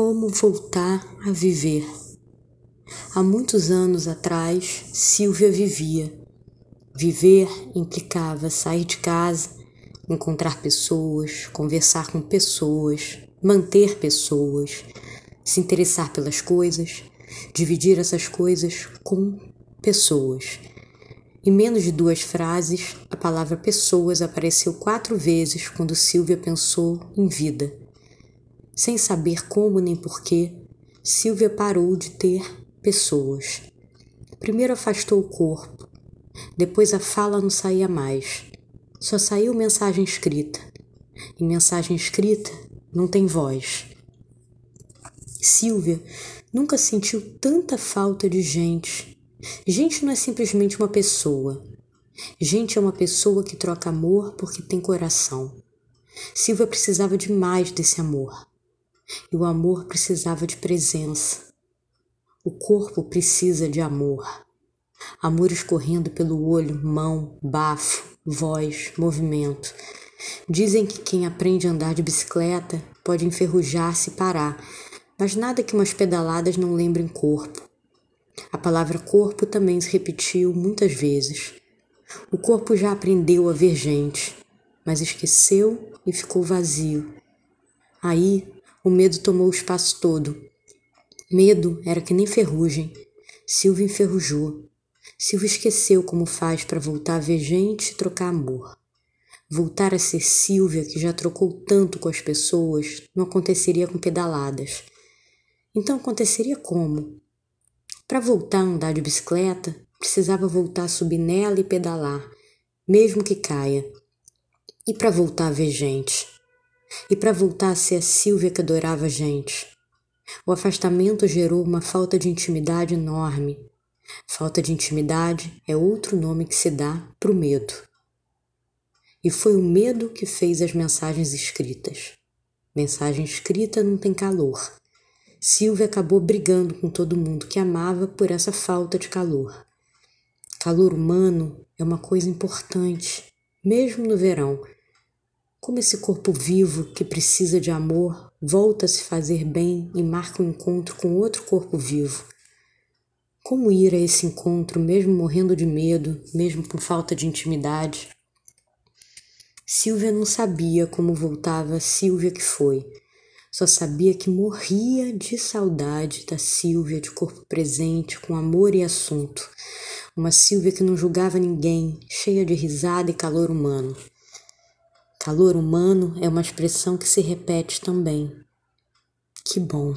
Como voltar a viver? Há muitos anos atrás, Silvia vivia. Viver implicava sair de casa, encontrar pessoas, conversar com pessoas, manter pessoas, se interessar pelas coisas, dividir essas coisas com pessoas. Em menos de duas frases, a palavra pessoas apareceu quatro vezes quando Silvia pensou em vida. Sem saber como nem porquê, Silvia parou de ter pessoas. Primeiro afastou o corpo, depois a fala não saía mais. Só saiu mensagem escrita. E mensagem escrita não tem voz. Silvia nunca sentiu tanta falta de gente. Gente não é simplesmente uma pessoa. Gente é uma pessoa que troca amor porque tem coração. Silvia precisava demais desse amor. E o amor precisava de presença. O corpo precisa de amor. Amor escorrendo pelo olho, mão, bafo, voz, movimento. Dizem que quem aprende a andar de bicicleta pode enferrujar-se e parar, mas nada que umas pedaladas não lembrem corpo. A palavra corpo também se repetiu muitas vezes. O corpo já aprendeu a ver gente, mas esqueceu e ficou vazio. Aí o medo tomou o espaço todo. Medo era que nem ferrugem. Silvia enferrujou. Silvia esqueceu como faz para voltar a ver gente e trocar amor. Voltar a ser Silvia, que já trocou tanto com as pessoas, não aconteceria com pedaladas. Então aconteceria como? Para voltar a andar de bicicleta, precisava voltar a subir nela e pedalar, mesmo que caia. E para voltar a ver gente? E para voltar a ser a Silvia que adorava a gente. O afastamento gerou uma falta de intimidade enorme. Falta de intimidade é outro nome que se dá para o medo. E foi o medo que fez as mensagens escritas. Mensagem escrita não tem calor. Silvia acabou brigando com todo mundo que amava por essa falta de calor. Calor humano é uma coisa importante, mesmo no verão, como esse corpo vivo que precisa de amor volta a se fazer bem e marca um encontro com outro corpo vivo? Como ir a esse encontro mesmo morrendo de medo, mesmo com falta de intimidade? Silvia não sabia como voltava a Silvia que foi. Só sabia que morria de saudade da Silvia de corpo presente, com amor e assunto. Uma Silvia que não julgava ninguém, cheia de risada e calor humano. Calor humano é uma expressão que se repete também. Que bom!